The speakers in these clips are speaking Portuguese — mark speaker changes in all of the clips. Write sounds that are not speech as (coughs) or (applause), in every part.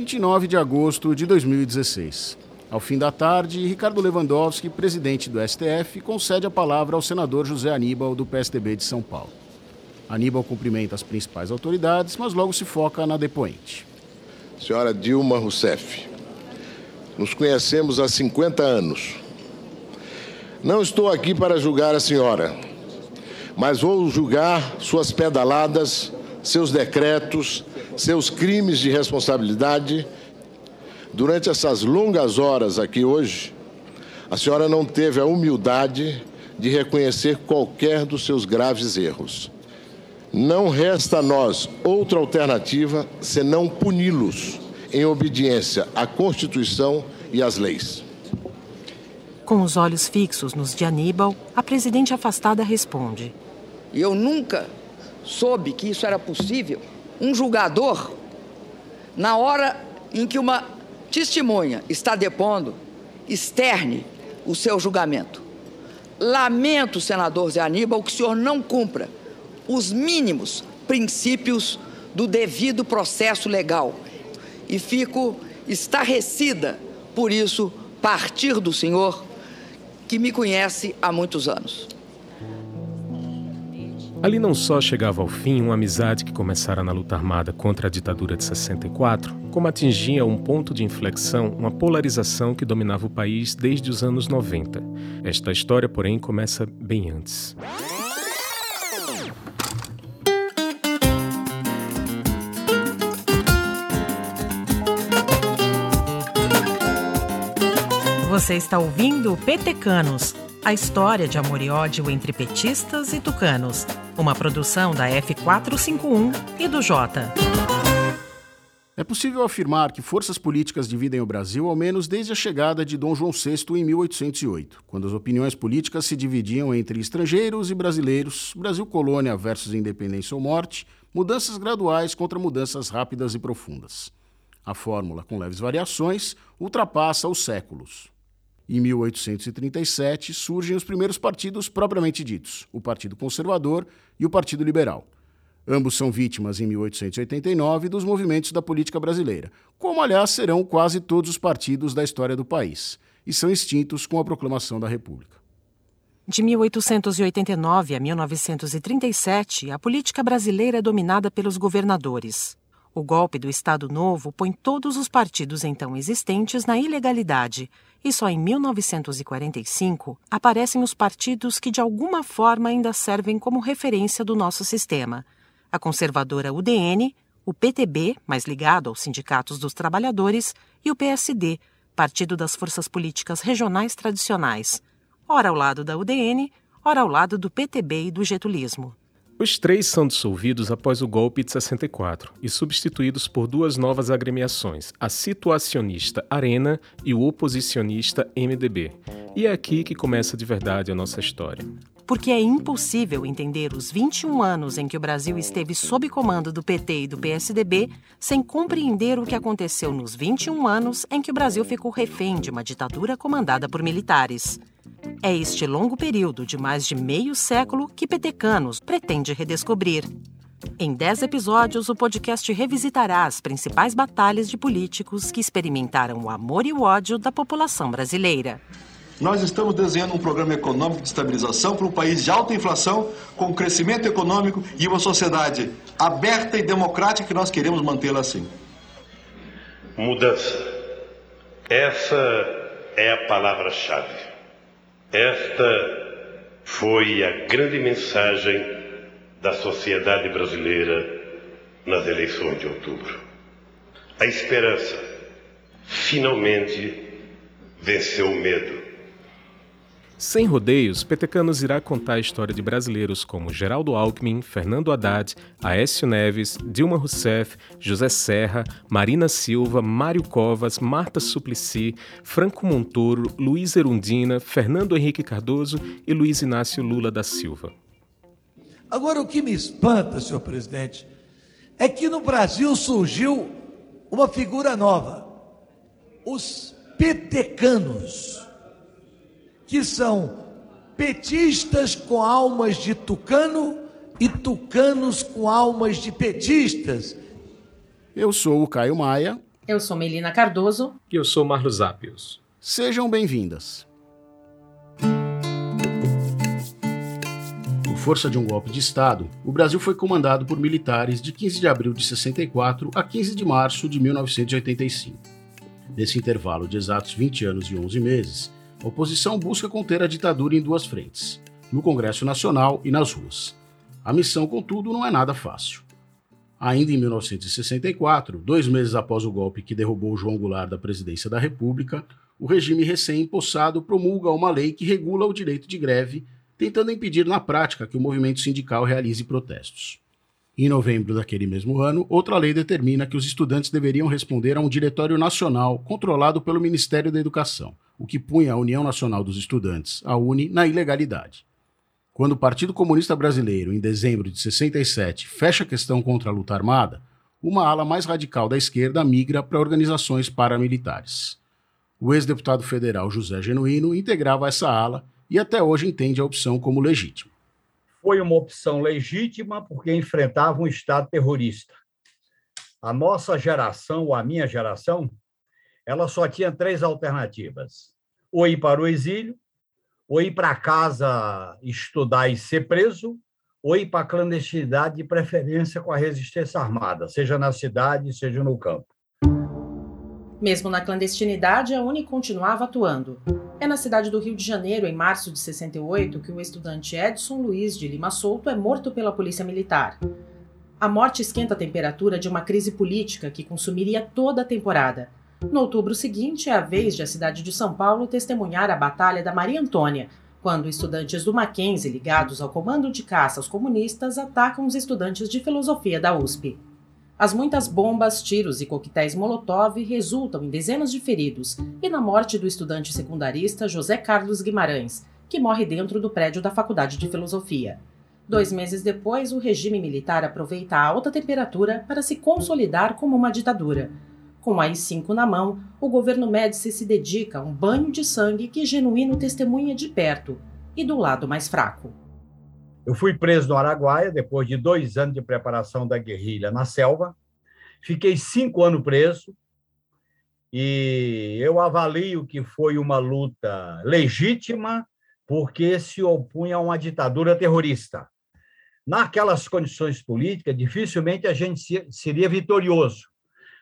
Speaker 1: 29 de agosto de 2016. Ao fim da tarde, Ricardo Lewandowski, presidente do STF, concede a palavra ao senador José Aníbal, do PSDB de São Paulo. Aníbal cumprimenta as principais autoridades, mas logo se foca na depoente.
Speaker 2: Senhora Dilma Rousseff, nos conhecemos há 50 anos. Não estou aqui para julgar a senhora, mas vou julgar suas pedaladas, seus decretos, seus crimes de responsabilidade. Durante essas longas horas aqui hoje, a senhora não teve a humildade de reconhecer qualquer dos seus graves erros. Não resta a nós outra alternativa senão puni-los em obediência à Constituição e às leis.
Speaker 3: Com os olhos fixos nos de Aníbal, a presidente afastada responde:
Speaker 4: Eu nunca soube que isso era possível um julgador, na hora em que uma testemunha está depondo, externe o seu julgamento. Lamento, senador Zé Aníbal, que o senhor não cumpra os mínimos princípios do devido processo legal. E fico estarrecida por isso partir do senhor, que me conhece há muitos anos.
Speaker 5: Ali não só chegava ao fim uma amizade que começara na luta armada contra a ditadura de 64, como atingia um ponto de inflexão uma polarização que dominava o país desde os anos 90. Esta história, porém, começa bem antes.
Speaker 3: Você está ouvindo Petecanos, a história de amor e ódio entre petistas e tucanos. Uma produção da F451 e do Jota.
Speaker 1: É possível afirmar que forças políticas dividem o Brasil ao menos desde a chegada de Dom João VI em 1808, quando as opiniões políticas se dividiam entre estrangeiros e brasileiros, Brasil colônia versus independência ou morte, mudanças graduais contra mudanças rápidas e profundas. A fórmula, com leves variações, ultrapassa os séculos. Em 1837 surgem os primeiros partidos propriamente ditos, o Partido Conservador e o Partido Liberal. Ambos são vítimas, em 1889, dos movimentos da política brasileira, como, aliás, serão quase todos os partidos da história do país, e são extintos com a proclamação da República.
Speaker 3: De 1889 a 1937, a política brasileira é dominada pelos governadores. O golpe do Estado Novo põe todos os partidos então existentes na ilegalidade, e só em 1945 aparecem os partidos que de alguma forma ainda servem como referência do nosso sistema: a conservadora UDN, o PTB, mais ligado aos sindicatos dos trabalhadores, e o PSD, Partido das Forças Políticas Regionais Tradicionais, ora ao lado da UDN, ora ao lado do PTB e do getulismo.
Speaker 5: Os três são dissolvidos após o golpe de 64 e substituídos por duas novas agremiações, a situacionista Arena e o oposicionista MDB. E é aqui que começa de verdade a nossa história.
Speaker 3: Porque é impossível entender os 21 anos em que o Brasil esteve sob comando do PT e do PSDB sem compreender o que aconteceu nos 21 anos em que o Brasil ficou refém de uma ditadura comandada por militares. É este longo período de mais de meio século que Petecanos pretende redescobrir. Em 10 episódios, o podcast revisitará as principais batalhas de políticos que experimentaram o amor e o ódio da população brasileira.
Speaker 6: Nós estamos desenhando um programa econômico de estabilização para um país de alta inflação, com crescimento econômico e uma sociedade aberta e democrática que nós queremos mantê-la assim.
Speaker 7: Mudança. Essa é a palavra-chave. Esta foi a grande mensagem da sociedade brasileira nas eleições de outubro. A esperança finalmente venceu o medo.
Speaker 5: Sem rodeios, Petecanos irá contar a história de brasileiros como Geraldo Alckmin, Fernando Haddad, Aécio Neves, Dilma Rousseff, José Serra, Marina Silva, Mário Covas, Marta Suplicy, Franco Montoro, Luiz Erundina, Fernando Henrique Cardoso e Luiz Inácio Lula da Silva.
Speaker 8: Agora, o que me espanta, senhor presidente, é que no Brasil surgiu uma figura nova: os petecanos que são petistas com almas de tucano e tucanos com almas de petistas.
Speaker 1: Eu sou o Caio Maia.
Speaker 3: Eu sou Melina Cardoso.
Speaker 5: E eu sou Marlos Apios.
Speaker 1: Sejam bem-vindas. Por força de um golpe de Estado, o Brasil foi comandado por militares de 15 de abril de 64 a 15 de março de 1985. Nesse intervalo de exatos 20 anos e 11 meses, a oposição busca conter a ditadura em duas frentes, no Congresso Nacional e nas ruas. A missão, contudo, não é nada fácil. Ainda em 1964, dois meses após o golpe que derrubou João Goulart da presidência da República, o regime recém-impossado promulga uma lei que regula o direito de greve, tentando impedir na prática que o movimento sindical realize protestos. Em novembro daquele mesmo ano, outra lei determina que os estudantes deveriam responder a um diretório nacional controlado pelo Ministério da Educação, o que punha a União Nacional dos Estudantes, a UNE, na ilegalidade. Quando o Partido Comunista Brasileiro, em dezembro de 67, fecha a questão contra a luta armada, uma ala mais radical da esquerda migra para organizações paramilitares. O ex-deputado federal José Genuíno integrava essa ala e até hoje entende a opção como legítima.
Speaker 9: Foi uma opção legítima porque enfrentava um Estado terrorista. A nossa geração, ou a minha geração, ela só tinha três alternativas: ou ir para o exílio, ou ir para casa estudar e ser preso, ou ir para a clandestinidade, de preferência com a resistência armada, seja na cidade, seja no campo.
Speaker 3: Mesmo na clandestinidade, a Uni continuava atuando. É na cidade do Rio de Janeiro, em março de 68, que o estudante Edson Luiz de Lima Souto é morto pela polícia militar. A morte esquenta a temperatura de uma crise política que consumiria toda a temporada no outubro seguinte, é a vez de a cidade de São Paulo testemunhar a Batalha da Maria Antônia, quando estudantes do Mackenzie ligados ao comando de caça aos comunistas atacam os estudantes de filosofia da USP. As muitas bombas, tiros e coquetéis Molotov resultam em dezenas de feridos e na morte do estudante secundarista José Carlos Guimarães, que morre dentro do prédio da Faculdade de Filosofia. Dois meses depois, o regime militar aproveita a alta temperatura para se consolidar como uma ditadura com a AI-5 na mão, o governo Médici se dedica a um banho de sangue que Genuíno testemunha de perto e do lado mais fraco.
Speaker 9: Eu fui preso no Araguaia depois de dois anos de preparação da guerrilha na selva. Fiquei cinco anos preso e eu avalio que foi uma luta legítima porque se opunha a uma ditadura terrorista. Naquelas condições políticas, dificilmente a gente seria vitorioso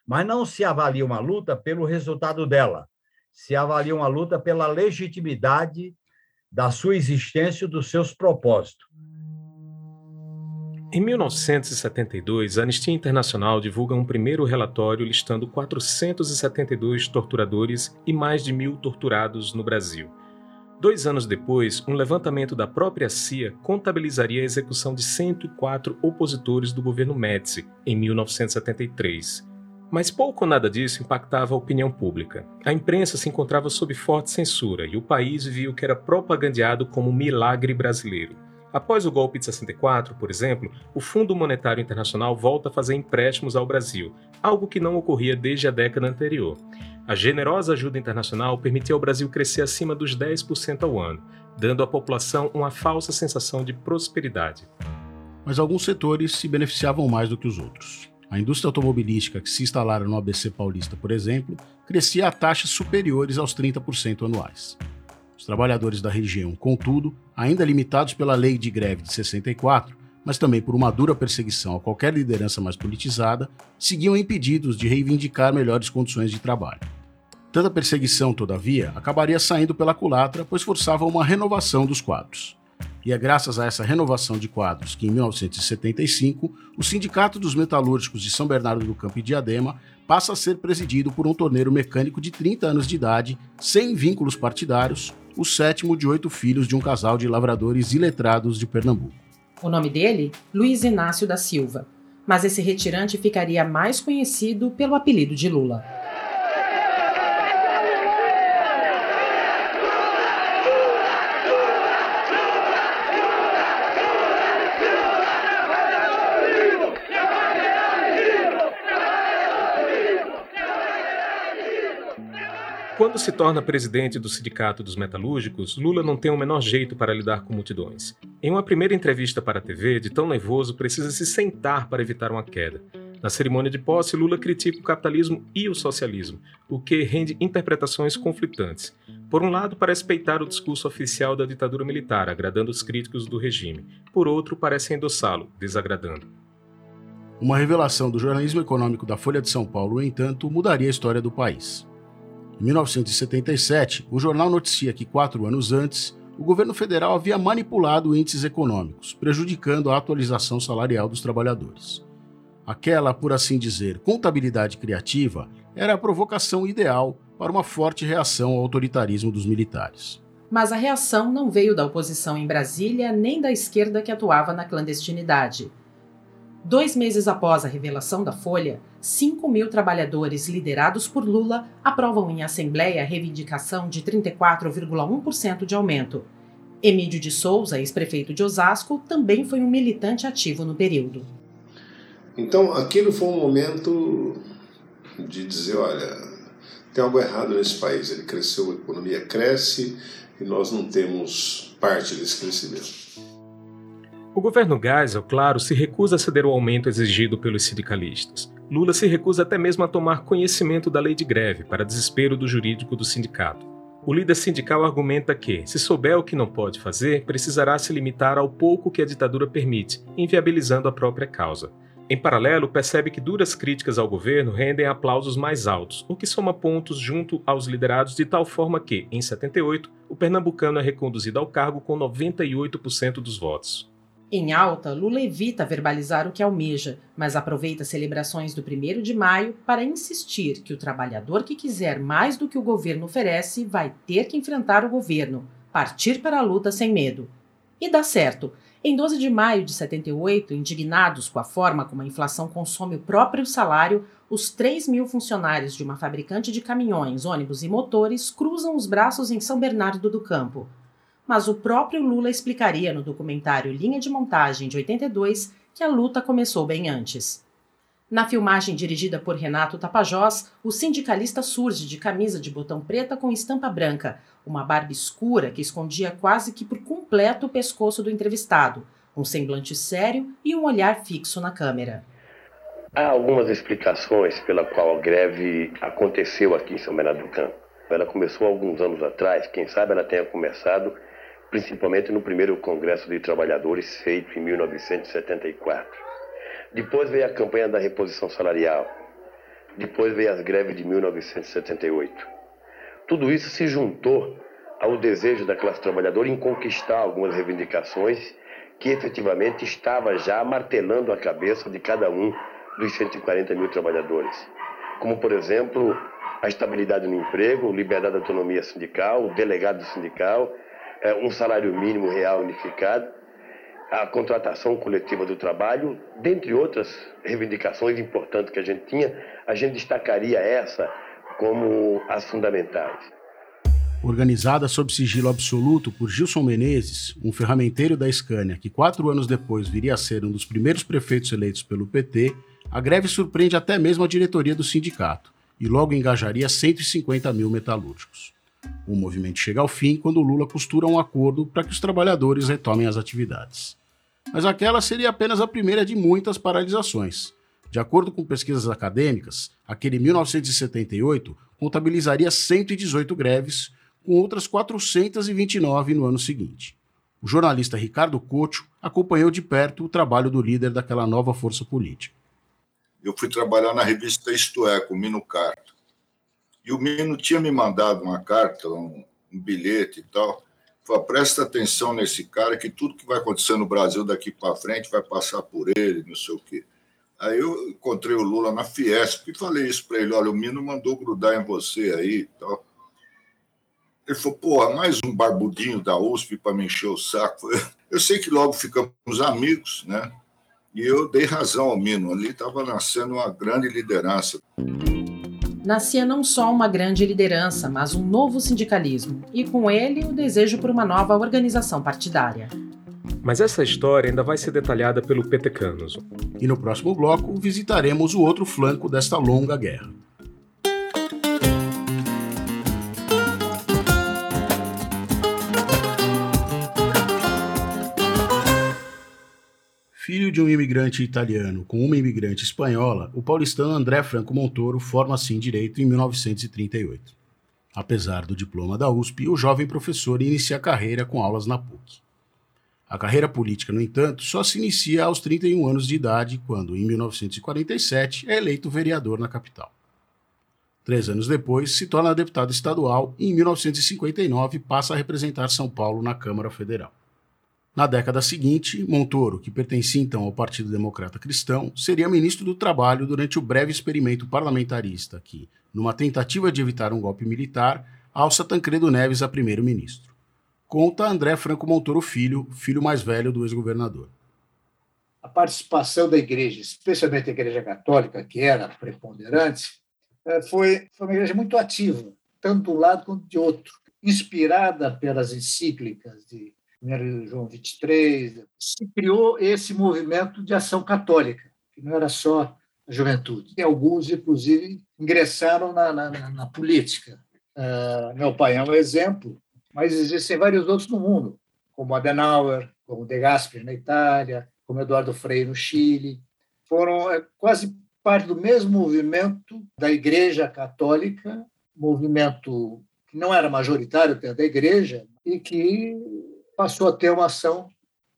Speaker 9: mas não se avalia uma luta pelo resultado dela, se avalia uma luta pela legitimidade da sua existência e dos seus propósitos.
Speaker 5: Em 1972, a Anistia Internacional divulga um primeiro relatório listando 472 torturadores e mais de mil torturados no Brasil. Dois anos depois, um levantamento da própria CIA contabilizaria a execução de 104 opositores do governo Médici em 1973. Mas pouco ou nada disso impactava a opinião pública. A imprensa se encontrava sob forte censura e o país via o que era propagandeado como milagre brasileiro. Após o golpe de 64, por exemplo, o Fundo Monetário Internacional volta a fazer empréstimos ao Brasil, algo que não ocorria desde a década anterior. A generosa ajuda internacional permitiu ao Brasil crescer acima dos 10% ao ano, dando à população uma falsa sensação de prosperidade.
Speaker 1: Mas alguns setores se beneficiavam mais do que os outros. A indústria automobilística que se instalara no ABC Paulista, por exemplo, crescia a taxas superiores aos 30% anuais. Os trabalhadores da região, contudo, ainda limitados pela lei de greve de 64, mas também por uma dura perseguição a qualquer liderança mais politizada, seguiam impedidos de reivindicar melhores condições de trabalho. Tanta perseguição, todavia, acabaria saindo pela culatra, pois forçava uma renovação dos quadros. E é graças a essa renovação de quadros que, em 1975, o Sindicato dos Metalúrgicos de São Bernardo do Campo e Diadema passa a ser presidido por um torneiro mecânico de 30 anos de idade, sem vínculos partidários, o sétimo de oito filhos de um casal de lavradores iletrados de Pernambuco.
Speaker 3: O nome dele? Luiz Inácio da Silva. Mas esse retirante ficaria mais conhecido pelo apelido de Lula.
Speaker 5: Quando se torna presidente do Sindicato dos Metalúrgicos, Lula não tem o menor jeito para lidar com multidões. Em uma primeira entrevista para a TV, de tão nervoso, precisa se sentar para evitar uma queda. Na cerimônia de posse, Lula critica o capitalismo e o socialismo, o que rende interpretações conflitantes. Por um lado, parece peitar o discurso oficial da ditadura militar, agradando os críticos do regime. Por outro, parece endossá-lo, desagradando.
Speaker 1: Uma revelação do jornalismo econômico da Folha de São Paulo, no entanto, mudaria a história do país. Em 1977, o jornal noticia que quatro anos antes, o governo federal havia manipulado índices econômicos, prejudicando a atualização salarial dos trabalhadores. Aquela, por assim dizer, contabilidade criativa era a provocação ideal para uma forte reação ao autoritarismo dos militares.
Speaker 3: Mas a reação não veio da oposição em Brasília nem da esquerda que atuava na clandestinidade. Dois meses após a revelação da Folha, 5 mil trabalhadores liderados por Lula aprovam em Assembleia a reivindicação de 34,1% de aumento. Emílio de Souza, ex-prefeito de Osasco, também foi um militante ativo no período.
Speaker 10: Então, aquilo foi um momento de dizer: olha, tem algo errado nesse país. Ele cresceu, a economia cresce e nós não temos parte desse crescimento.
Speaker 5: O governo Geisel, claro, se recusa a ceder o aumento exigido pelos sindicalistas. Lula se recusa até mesmo a tomar conhecimento da lei de greve, para desespero do jurídico do sindicato. O líder sindical argumenta que, se souber o que não pode fazer, precisará se limitar ao pouco que a ditadura permite, inviabilizando a própria causa. Em paralelo, percebe que duras críticas ao governo rendem aplausos mais altos, o que soma pontos junto aos liderados de tal forma que, em 78, o pernambucano é reconduzido ao cargo com 98% dos votos.
Speaker 3: Em alta, Lula evita verbalizar o que almeja, mas aproveita celebrações do 1 de maio para insistir que o trabalhador que quiser mais do que o governo oferece vai ter que enfrentar o governo, partir para a luta sem medo. E dá certo. Em 12 de maio de 78, indignados com a forma como a inflação consome o próprio salário, os 3 mil funcionários de uma fabricante de caminhões, ônibus e motores cruzam os braços em São Bernardo do Campo. Mas o próprio Lula explicaria no documentário Linha de Montagem de 82 que a luta começou bem antes. Na filmagem dirigida por Renato Tapajós, o sindicalista surge de camisa de botão preta com estampa branca, uma barba escura que escondia quase que por completo o pescoço do entrevistado, um semblante sério e um olhar fixo na câmera.
Speaker 11: Há algumas explicações pela qual a greve aconteceu aqui em São Bernardo do Campo. Ela começou alguns anos atrás, quem sabe ela tenha começado principalmente no primeiro Congresso de Trabalhadores feito em 1974. Depois veio a campanha da reposição salarial. Depois veio as greves de 1978. Tudo isso se juntou ao desejo da classe trabalhadora em conquistar algumas reivindicações que efetivamente estava já martelando a cabeça de cada um dos 140 mil trabalhadores. Como, por exemplo, a estabilidade no emprego, liberdade de autonomia sindical, o delegado sindical, um salário mínimo real unificado a contratação coletiva do trabalho, dentre outras reivindicações importantes que a gente tinha, a gente destacaria essa como as fundamentais.
Speaker 1: Organizada sob sigilo absoluto por Gilson Menezes, um ferramenteiro da Scania que quatro anos depois viria a ser um dos primeiros prefeitos eleitos pelo PT, a greve surpreende até mesmo a diretoria do sindicato e logo engajaria 150 mil metalúrgicos. O movimento chega ao fim quando Lula costura um acordo para que os trabalhadores retomem as atividades. Mas aquela seria apenas a primeira de muitas paralisações. De acordo com pesquisas acadêmicas, aquele 1978 contabilizaria 118 greves, com outras 429 no ano seguinte. O jornalista Ricardo Couto acompanhou de perto o trabalho do líder daquela nova força política.
Speaker 12: Eu fui trabalhar na revista Isto É, com Mino Carta. E o Mino tinha me mandado uma carta, um, um bilhete e tal. Falei, presta atenção nesse cara, que tudo que vai acontecer no Brasil daqui para frente vai passar por ele, não sei o quê. Aí eu encontrei o Lula na Fiesp e falei isso para ele: olha, o Mino mandou grudar em você aí e tal. Ele falou: porra, mais um barbudinho da USP para me encher o saco. (laughs) Eu sei que logo ficamos amigos, né? E eu dei razão ao Mino. Ali estava nascendo uma grande liderança
Speaker 3: nascia não só uma grande liderança, mas um novo sindicalismo, e com ele o desejo por uma nova organização partidária.
Speaker 5: Mas essa história ainda vai ser detalhada pelo Petecanos.
Speaker 1: E no próximo bloco visitaremos o outro flanco desta longa guerra. Filho de um imigrante italiano com uma imigrante espanhola, o paulistano André Franco Montoro forma-se em Direito em 1938. Apesar do diploma da USP, o jovem professor inicia a carreira com aulas na PUC. A carreira política, no entanto, só se inicia aos 31 anos de idade, quando, em 1947, é eleito vereador na capital. Três anos depois, se torna deputado estadual e, em 1959, passa a representar São Paulo na Câmara Federal. Na década seguinte, Montoro, que pertencia então ao Partido Democrata Cristão, seria ministro do Trabalho durante o breve experimento parlamentarista que, numa tentativa de evitar um golpe militar, alça Tancredo Neves a primeiro-ministro. Conta André Franco Montoro Filho, filho mais velho do ex-governador.
Speaker 13: A participação da igreja, especialmente a igreja católica, que era preponderante, eh, foi, foi uma igreja muito ativa, tanto de um lado quanto de outro, inspirada pelas encíclicas de João 23, se criou esse movimento de ação católica, que não era só a juventude. E alguns, inclusive, ingressaram na, na, na política. Uh, meu pai é um exemplo, mas existem vários outros no mundo, como Adenauer, como De Gasperi na Itália, como Eduardo Frei no Chile. Foram é, quase parte do mesmo movimento da Igreja Católica, movimento que não era majoritário da Igreja e que passou a ter uma ação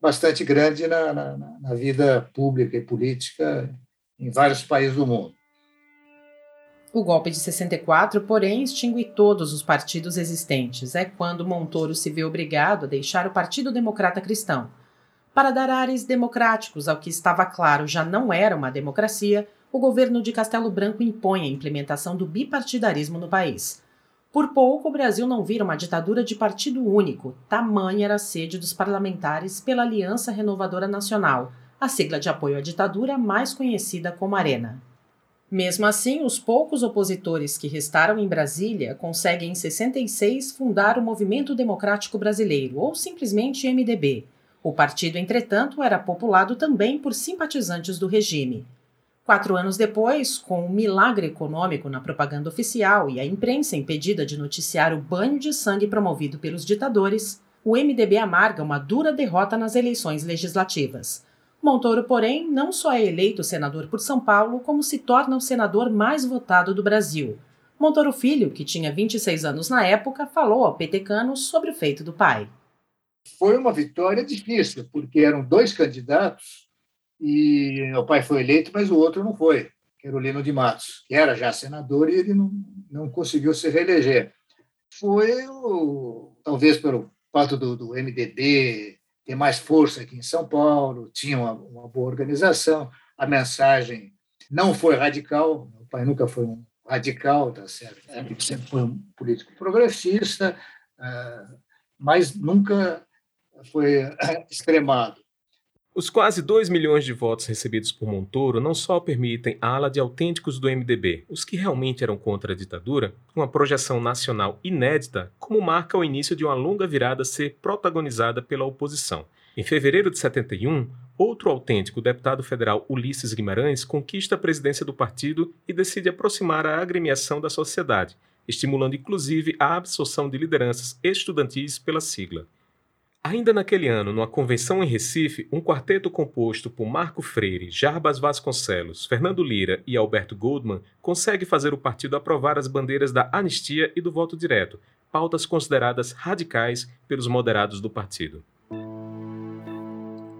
Speaker 13: bastante grande na, na, na vida pública e política em vários países do mundo.
Speaker 3: O golpe de 64, porém, extingue todos os partidos existentes. É quando Montoro se vê obrigado a deixar o Partido Democrata Cristão. Para dar ares democráticos ao que estava claro já não era uma democracia, o governo de Castelo Branco impõe a implementação do bipartidarismo no país. Por pouco, o Brasil não vira uma ditadura de partido único, tamanha era a sede dos parlamentares pela Aliança Renovadora Nacional, a sigla de apoio à ditadura mais conhecida como Arena. Mesmo assim, os poucos opositores que restaram em Brasília conseguem em 66 fundar o Movimento Democrático Brasileiro, ou simplesmente MDB. O partido, entretanto, era populado também por simpatizantes do regime. Quatro anos depois, com um milagre econômico na propaganda oficial e a imprensa impedida de noticiar o banho de sangue promovido pelos ditadores, o MDB amarga uma dura derrota nas eleições legislativas. Montoro, porém, não só é eleito senador por São Paulo, como se torna o senador mais votado do Brasil. Montoro Filho, que tinha 26 anos na época, falou ao petecano sobre o feito do pai.
Speaker 13: Foi uma vitória difícil, porque eram dois candidatos e meu pai foi eleito, mas o outro não foi, que era o Lino de Matos, que era já senador e ele não, não conseguiu se reeleger. Foi, o, talvez pelo fato do, do MDB ter mais força aqui em São Paulo, tinha uma, uma boa organização, a mensagem não foi radical, meu pai nunca foi um radical, tá certo? Ele sempre foi um político progressista, ah, mas nunca foi (coughs) extremado.
Speaker 5: Os quase 2 milhões de votos recebidos por Montoro não só permitem à ala de autênticos do MDB, os que realmente eram contra a ditadura, uma projeção nacional inédita, como marca o início de uma longa virada ser protagonizada pela oposição. Em fevereiro de 71, outro autêntico, o deputado federal Ulisses Guimarães, conquista a presidência do partido e decide aproximar a agremiação da sociedade, estimulando inclusive a absorção de lideranças estudantis pela sigla. Ainda naquele ano, numa convenção em Recife, um quarteto composto por Marco Freire, Jarbas Vasconcelos, Fernando Lira e Alberto Goldman consegue fazer o partido aprovar as bandeiras da anistia e do voto direto, pautas consideradas radicais pelos moderados do partido.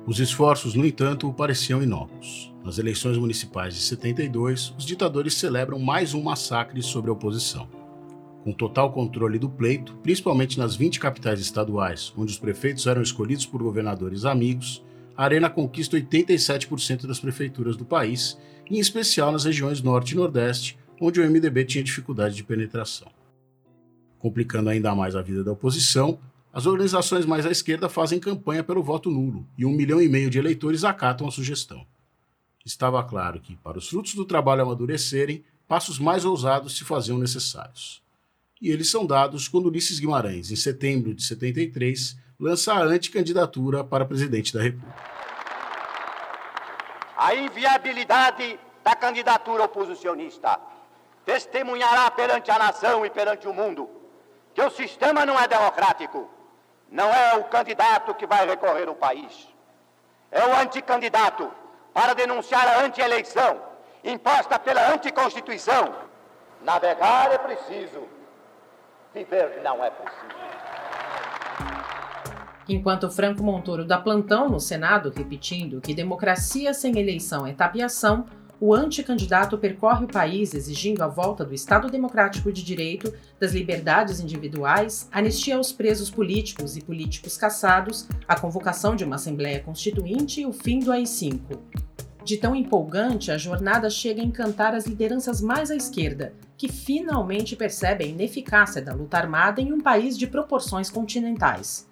Speaker 1: Os esforços, no entanto, pareciam inócuos. Nas eleições municipais de 72, os ditadores celebram mais um massacre sobre a oposição com total controle do pleito, principalmente nas 20 capitais estaduais, onde os prefeitos eram escolhidos por governadores amigos, a Arena conquista 87% das prefeituras do país, em especial nas regiões Norte e Nordeste, onde o MDB tinha dificuldade de penetração. Complicando ainda mais a vida da oposição, as organizações mais à esquerda fazem campanha pelo voto nulo e um milhão e meio de eleitores acatam a sugestão. Estava claro que, para os frutos do trabalho amadurecerem, passos mais ousados se faziam necessários e eles são dados quando Ulisses Guimarães, em setembro de 73, lança a anticandidatura para presidente da República.
Speaker 14: A inviabilidade da candidatura oposicionista testemunhará perante a nação e perante o mundo que o sistema não é democrático, não é o candidato que vai recorrer o país. é o anticandidato para denunciar a anti-eleição imposta pela anticonstituição. Navegar é preciso, viver não é possível.
Speaker 3: Enquanto Franco Montoro dá plantão no Senado repetindo que democracia sem eleição é tapiação, o anticandidato percorre o país exigindo a volta do Estado Democrático de Direito, das liberdades individuais, anistia aos presos políticos e políticos caçados, a convocação de uma Assembleia Constituinte e o fim do AI-5. De tão empolgante, a jornada chega a encantar as lideranças mais à esquerda, que finalmente percebem a ineficácia da luta armada em um país de proporções continentais.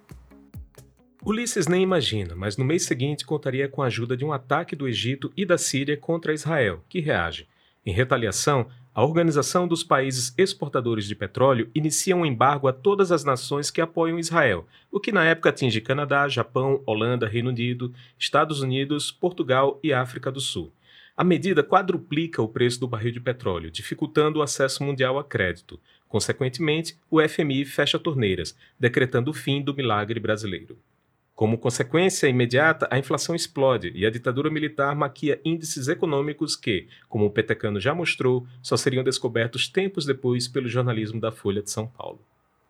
Speaker 5: Ulisses nem imagina, mas no mês seguinte contaria com a ajuda de um ataque do Egito e da Síria contra Israel, que reage. Em retaliação, a Organização dos Países Exportadores de Petróleo inicia um embargo a todas as nações que apoiam Israel, o que na época atinge Canadá, Japão, Holanda, Reino Unido, Estados Unidos, Portugal e África do Sul. A medida quadruplica o preço do barril de petróleo, dificultando o acesso mundial a crédito. Consequentemente, o FMI fecha torneiras, decretando o fim do milagre brasileiro. Como consequência imediata, a inflação explode e a ditadura militar maquia índices econômicos que, como o Petecano já mostrou, só seriam descobertos tempos depois pelo jornalismo da Folha de São Paulo.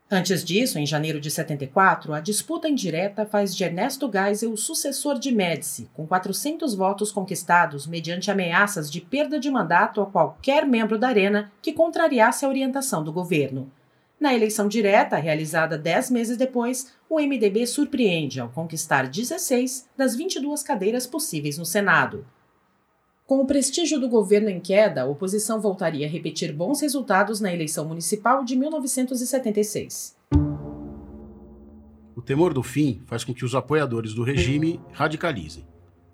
Speaker 3: Antes disso, em janeiro de 74, a disputa indireta faz de Ernesto Geisel o sucessor de Médici, com 400 votos conquistados mediante ameaças de perda de mandato a qualquer membro da Arena que contrariasse a orientação do governo. Na eleição direta, realizada dez meses depois, o MDB surpreende ao conquistar 16 das 22 cadeiras possíveis no Senado. Com o prestígio do governo em queda, a oposição voltaria a repetir bons resultados na eleição municipal de 1976.
Speaker 1: O temor do fim faz com que os apoiadores do regime radicalizem.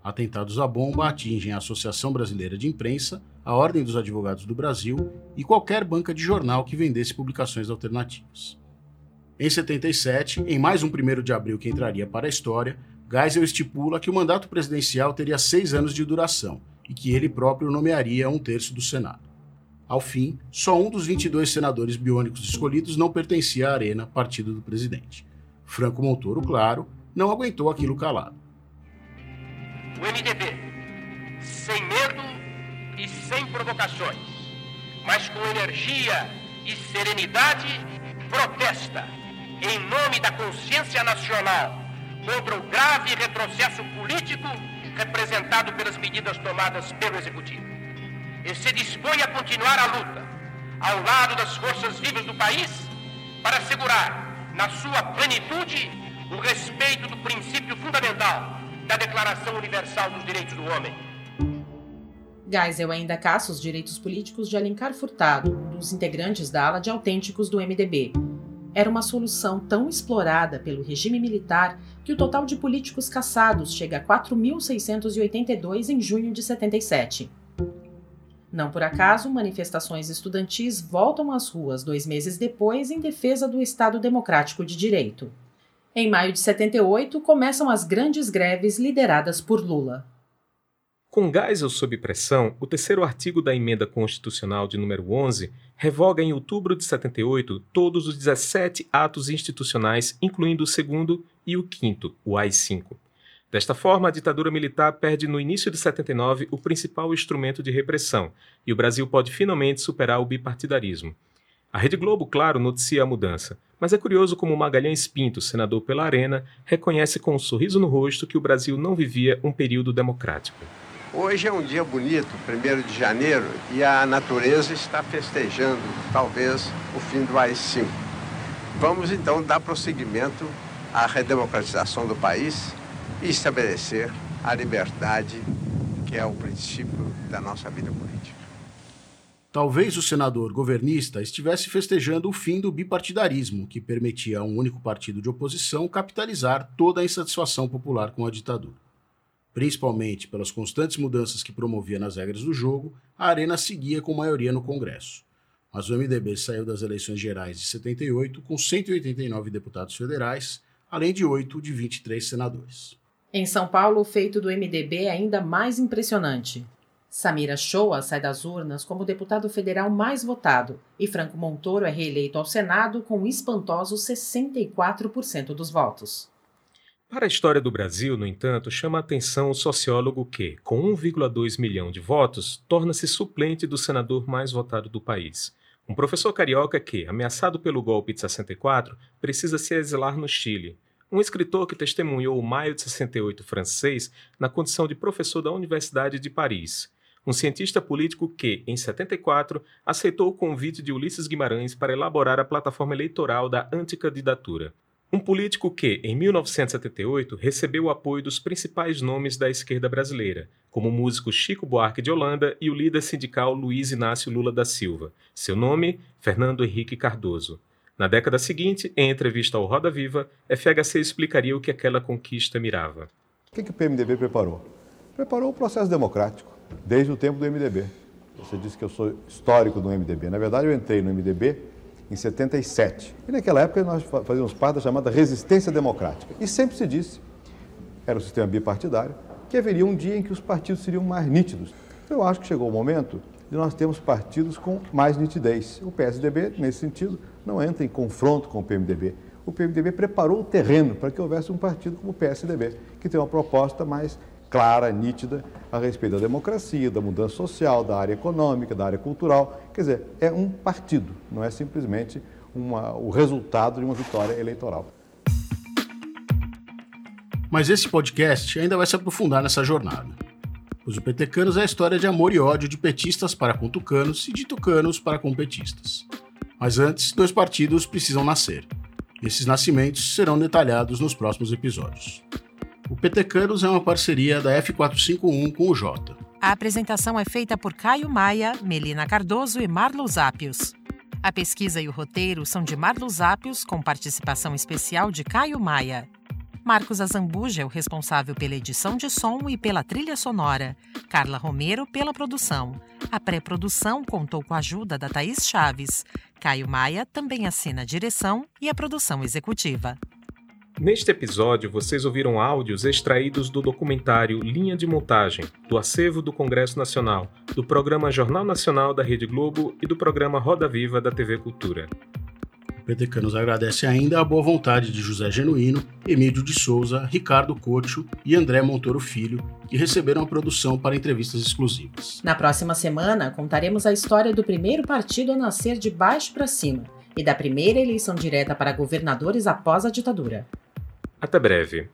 Speaker 1: Atentados à bomba atingem a Associação Brasileira de Imprensa, a Ordem dos Advogados do Brasil e qualquer banca de jornal que vendesse publicações alternativas. Em 77, em mais um 1 de abril que entraria para a história, Geisel estipula que o mandato presidencial teria seis anos de duração e que ele próprio nomearia um terço do Senado. Ao fim, só um dos 22 senadores biônicos escolhidos não pertencia à Arena, partido do presidente. Franco Montoro, claro, não aguentou aquilo calado
Speaker 15: o MDB, sem medo e sem provocações, mas com energia e serenidade, protesta em nome da consciência nacional contra o grave retrocesso político representado pelas medidas tomadas pelo Executivo. E se dispõe a continuar a luta ao lado das forças vivas do país para assegurar, na sua plenitude, o respeito do princípio fundamental da Declaração Universal dos Direitos do Homem.
Speaker 3: Geisel ainda caça os direitos políticos de Alencar Furtado, um dos integrantes da ala de autênticos do MDB. Era uma solução tão explorada pelo regime militar que o total de políticos caçados chega a 4.682 em junho de 77. Não por acaso, manifestações estudantis voltam às ruas dois meses depois em defesa do Estado Democrático de Direito. Em maio de 78, começam as grandes greves lideradas por Lula.
Speaker 5: Com Geisel sob pressão, o terceiro artigo da emenda constitucional de número 11 revoga em outubro de 78 todos os 17 atos institucionais, incluindo o segundo e o quinto, o AI-5. Desta forma, a ditadura militar perde no início de 79 o principal instrumento de repressão, e o Brasil pode finalmente superar o bipartidarismo. A Rede Globo, claro, noticia a mudança, mas é curioso como Magalhães Pinto, senador pela Arena, reconhece com um sorriso no rosto que o Brasil não vivia um período democrático.
Speaker 16: Hoje é um dia bonito, 1 de janeiro, e a natureza está festejando, talvez, o fim do AI-5. Vamos então dar prosseguimento à redemocratização do país e estabelecer a liberdade, que é o princípio da nossa vida política.
Speaker 1: Talvez o senador governista estivesse festejando o fim do bipartidarismo, que permitia a um único partido de oposição capitalizar toda a insatisfação popular com a ditadura. Principalmente pelas constantes mudanças que promovia nas regras do jogo, a Arena seguia com maioria no Congresso. Mas o MDB saiu das eleições gerais de 78 com 189 deputados federais, além de 8 de 23 senadores.
Speaker 3: Em São Paulo, o feito do MDB é ainda mais impressionante. Samira Shoa sai das urnas como deputado federal mais votado e Franco Montoro é reeleito ao Senado com espantosos 64% dos votos.
Speaker 5: Para a história do Brasil, no entanto, chama a atenção o sociólogo que, com 1,2 milhão de votos, torna-se suplente do senador mais votado do país. Um professor carioca que, ameaçado pelo golpe de 64, precisa se exilar no Chile. Um escritor que testemunhou o maio de 68 francês na condição de professor da Universidade de Paris. Um cientista político que, em 74, aceitou o convite de Ulisses Guimarães para elaborar a plataforma eleitoral da anticandidatura. Um político que, em 1978, recebeu o apoio dos principais nomes da esquerda brasileira, como o músico Chico Buarque de Holanda e o líder sindical Luiz Inácio Lula da Silva. Seu nome, Fernando Henrique Cardoso. Na década seguinte, em entrevista ao Roda Viva, FHC explicaria o que aquela conquista mirava.
Speaker 17: O que, que o PMDB preparou? Preparou o processo democrático, desde o tempo do MDB. Você disse que eu sou histórico do MDB. Na verdade, eu entrei no MDB em 77. E naquela época nós fazíamos parte da chamada resistência democrática. E sempre se disse, era um sistema bipartidário, que haveria um dia em que os partidos seriam mais nítidos. Eu acho que chegou o momento de nós termos partidos com mais nitidez. O PSDB, nesse sentido, não entra em confronto com o PMDB. O PMDB preparou o terreno para que houvesse um partido como o PSDB, que tem uma proposta mais clara, nítida, a respeito da democracia, da mudança social, da área econômica, da área cultural. Quer dizer, é um partido, não é simplesmente uma, o resultado de uma vitória eleitoral.
Speaker 1: Mas esse podcast ainda vai se aprofundar nessa jornada. Os Petecanos é a história de amor e ódio de petistas para com tucanos e de tucanos para com petistas. Mas antes, dois partidos precisam nascer. Esses nascimentos serão detalhados nos próximos episódios. O Petecanos é uma parceria da F451 com o Jota.
Speaker 3: A apresentação é feita por Caio Maia, Melina Cardoso e Marlos Ápios. A pesquisa e o roteiro são de Marlos Ápios, com participação especial de Caio Maia. Marcos Azambuja é o responsável pela edição de som e pela trilha sonora. Carla Romero pela produção. A pré-produção contou com a ajuda da Thaís Chaves. Caio Maia também assina a direção e a produção executiva.
Speaker 5: Neste episódio, vocês ouviram áudios extraídos do documentário Linha de Montagem, do acervo do Congresso Nacional, do programa Jornal Nacional da Rede Globo e do programa Roda Viva da TV Cultura.
Speaker 1: O PTK nos agradece ainda a boa vontade de José Genuíno, Emílio de Souza, Ricardo Cocho e André Montoro Filho, que receberam a produção para entrevistas exclusivas.
Speaker 3: Na próxima semana, contaremos a história do primeiro partido a nascer de baixo para cima e da primeira eleição direta para governadores após a ditadura.
Speaker 5: Até breve.